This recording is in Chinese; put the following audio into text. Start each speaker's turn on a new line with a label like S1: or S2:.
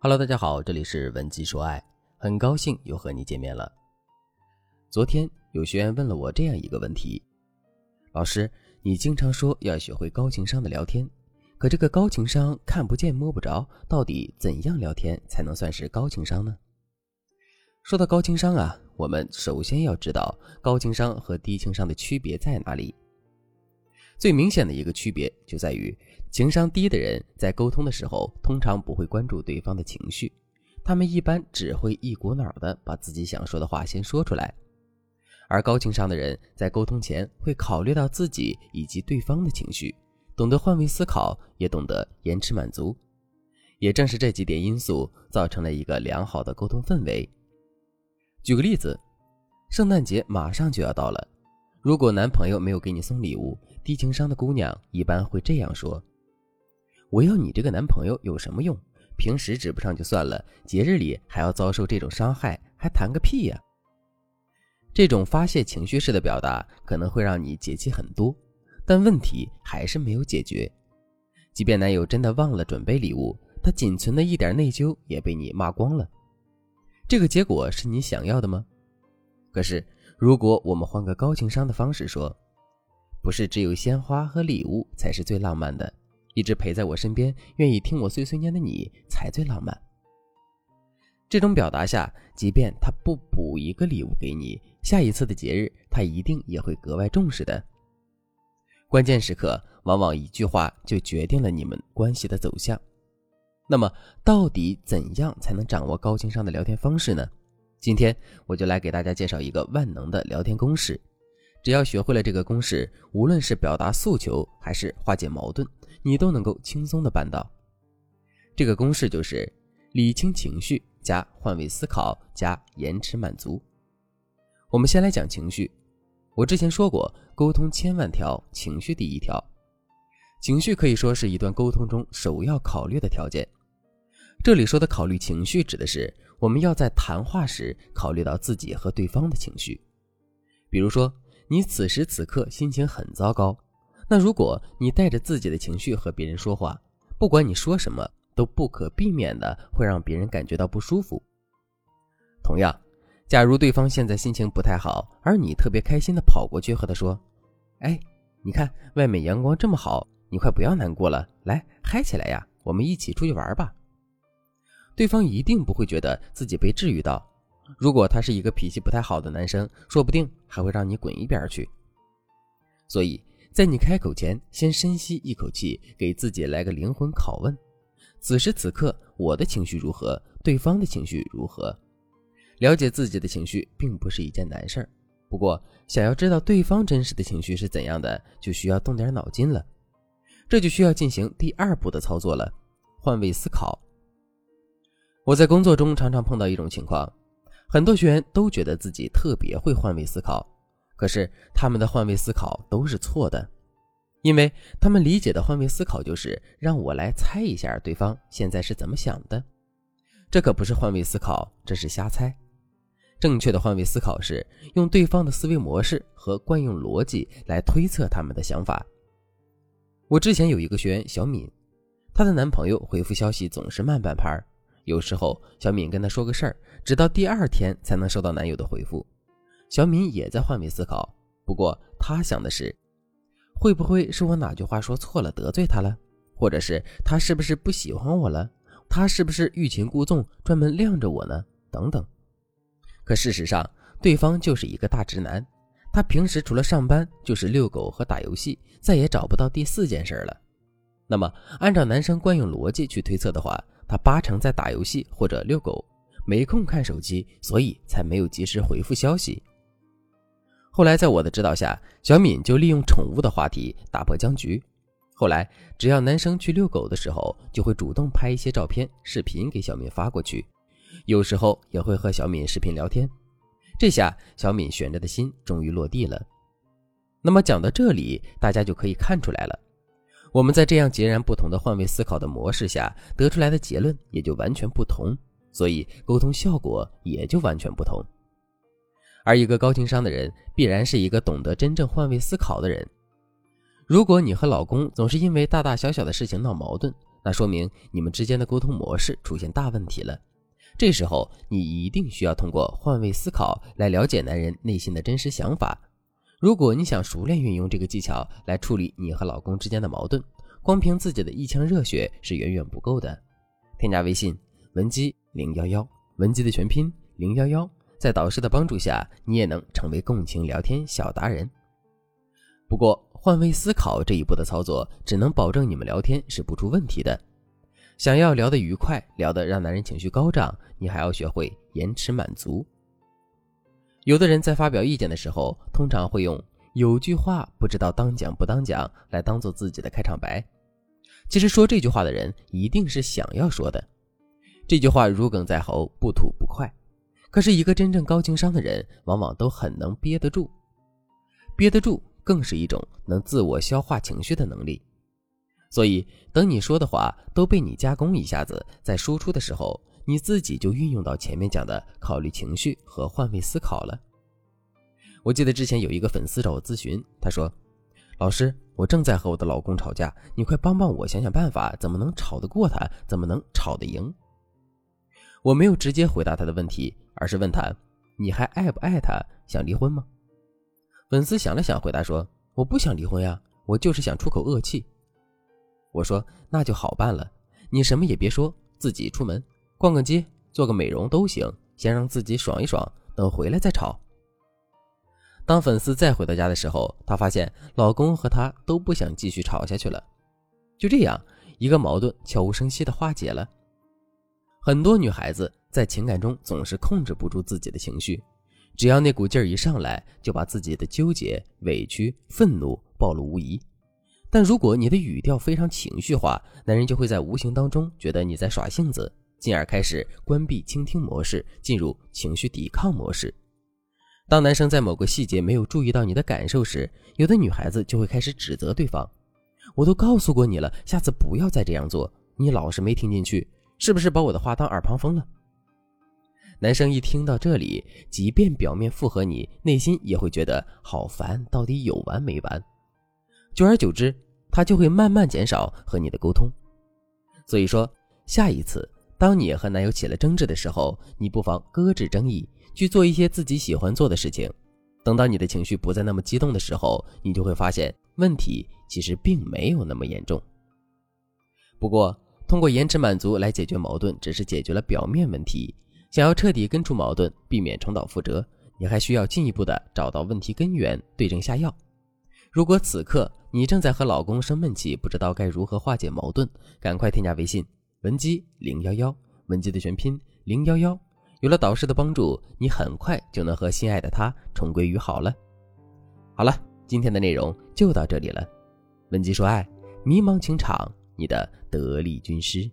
S1: Hello，大家好，这里是文姬说爱，很高兴又和你见面了。昨天有学员问了我这样一个问题：老师，你经常说要学会高情商的聊天，可这个高情商看不见摸不着，到底怎样聊天才能算是高情商呢？说到高情商啊，我们首先要知道高情商和低情商的区别在哪里。最明显的一个区别就在于，情商低的人在沟通的时候，通常不会关注对方的情绪，他们一般只会一股脑的把自己想说的话先说出来；而高情商的人在沟通前会考虑到自己以及对方的情绪，懂得换位思考，也懂得延迟满足。也正是这几点因素，造成了一个良好的沟通氛围。举个例子，圣诞节马上就要到了。如果男朋友没有给你送礼物，低情商的姑娘一般会这样说：“我要你这个男朋友有什么用？平时指不上就算了，节日里还要遭受这种伤害，还谈个屁呀！”这种发泄情绪式的表达可能会让你解气很多，但问题还是没有解决。即便男友真的忘了准备礼物，他仅存的一点内疚也被你骂光了。这个结果是你想要的吗？可是。如果我们换个高情商的方式说，不是只有鲜花和礼物才是最浪漫的，一直陪在我身边，愿意听我碎碎念的你才最浪漫。这种表达下，即便他不补一个礼物给你，下一次的节日他一定也会格外重视的。关键时刻，往往一句话就决定了你们关系的走向。那么，到底怎样才能掌握高情商的聊天方式呢？今天我就来给大家介绍一个万能的聊天公式，只要学会了这个公式，无论是表达诉求还是化解矛盾，你都能够轻松的办到。这个公式就是理清情绪加换位思考加延迟满足。我们先来讲情绪，我之前说过，沟通千万条，情绪第一条，情绪可以说是一段沟通中首要考虑的条件。这里说的考虑情绪，指的是。我们要在谈话时考虑到自己和对方的情绪，比如说你此时此刻心情很糟糕，那如果你带着自己的情绪和别人说话，不管你说什么，都不可避免的会让别人感觉到不舒服。同样，假如对方现在心情不太好，而你特别开心的跑过去和他说：“哎，你看外面阳光这么好，你快不要难过了，来嗨起来呀，我们一起出去玩吧。”对方一定不会觉得自己被治愈到。如果他是一个脾气不太好的男生，说不定还会让你滚一边去。所以在你开口前，先深吸一口气，给自己来个灵魂拷问：此时此刻，我的情绪如何？对方的情绪如何？了解自己的情绪并不是一件难事儿。不过，想要知道对方真实的情绪是怎样的，就需要动点脑筋了。这就需要进行第二步的操作了：换位思考。我在工作中常常碰到一种情况，很多学员都觉得自己特别会换位思考，可是他们的换位思考都是错的，因为他们理解的换位思考就是让我来猜一下对方现在是怎么想的，这可不是换位思考，这是瞎猜。正确的换位思考是用对方的思维模式和惯用逻辑来推测他们的想法。我之前有一个学员小敏，她的男朋友回复消息总是慢半拍儿。有时候，小敏跟他说个事儿，直到第二天才能收到男友的回复。小敏也在换位思考，不过她想的是，会不会是我哪句话说错了，得罪他了？或者是他是不是不喜欢我了？他是不是欲擒故纵，专门晾着我呢？等等。可事实上，对方就是一个大直男，他平时除了上班就是遛狗和打游戏，再也找不到第四件事了。那么，按照男生惯用逻辑去推测的话，他八成在打游戏或者遛狗，没空看手机，所以才没有及时回复消息。后来在我的指导下，小敏就利用宠物的话题打破僵局。后来只要男生去遛狗的时候，就会主动拍一些照片、视频给小敏发过去，有时候也会和小敏视频聊天。这下小敏悬着的心终于落地了。那么讲到这里，大家就可以看出来了。我们在这样截然不同的换位思考的模式下得出来的结论也就完全不同，所以沟通效果也就完全不同。而一个高情商的人，必然是一个懂得真正换位思考的人。如果你和老公总是因为大大小小的事情闹矛盾，那说明你们之间的沟通模式出现大问题了。这时候，你一定需要通过换位思考来了解男人内心的真实想法。如果你想熟练运用这个技巧来处理你和老公之间的矛盾，光凭自己的一腔热血是远远不够的。添加微信文姬零幺幺，文姬的全拼零幺幺，在导师的帮助下，你也能成为共情聊天小达人。不过，换位思考这一步的操作，只能保证你们聊天是不出问题的。想要聊得愉快，聊得让男人情绪高涨，你还要学会延迟满足。有的人在发表意见的时候，通常会用“有句话不知道当讲不当讲”来当做自己的开场白。其实说这句话的人一定是想要说的，这句话如鲠在喉，不吐不快。可是，一个真正高情商的人，往往都很能憋得住，憋得住更是一种能自我消化情绪的能力。所以，等你说的话都被你加工一下子，在输出的时候，你自己就运用到前面讲的考虑情绪和换位思考了。我记得之前有一个粉丝找我咨询，他说：“老师，我正在和我的老公吵架，你快帮帮我，想想办法，怎么能吵得过他？怎么能吵得赢？”我没有直接回答他的问题，而是问他：“你还爱不爱他？想离婚吗？”粉丝想了想，回答说：“我不想离婚呀，我就是想出口恶气。”我说那就好办了，你什么也别说，自己出门逛个街，做个美容都行，先让自己爽一爽，等回来再吵。当粉丝再回到家的时候，她发现老公和她都不想继续吵下去了。就这样，一个矛盾悄无声息的化解了。很多女孩子在情感中总是控制不住自己的情绪，只要那股劲儿一上来，就把自己的纠结、委屈、愤怒暴露无遗。但如果你的语调非常情绪化，男人就会在无形当中觉得你在耍性子，进而开始关闭倾听模式，进入情绪抵抗模式。当男生在某个细节没有注意到你的感受时，有的女孩子就会开始指责对方：“我都告诉过你了，下次不要再这样做，你老是没听进去，是不是把我的话当耳旁风了？”男生一听到这里，即便表面附和你，内心也会觉得好烦，到底有完没完？久而久之，他就会慢慢减少和你的沟通。所以说，下一次当你和男友起了争执的时候，你不妨搁置争议，去做一些自己喜欢做的事情。等到你的情绪不再那么激动的时候，你就会发现问题其实并没有那么严重。不过，通过延迟满足来解决矛盾，只是解决了表面问题。想要彻底根除矛盾，避免重蹈覆辙，你还需要进一步的找到问题根源，对症下药。如果此刻你正在和老公生闷气，不知道该如何化解矛盾，赶快添加微信文姬零幺幺，文姬的全拼零幺幺。有了导师的帮助，你很快就能和心爱的他重归于好了。好了，今天的内容就到这里了。文姬说爱，迷茫情场，你的得力军师。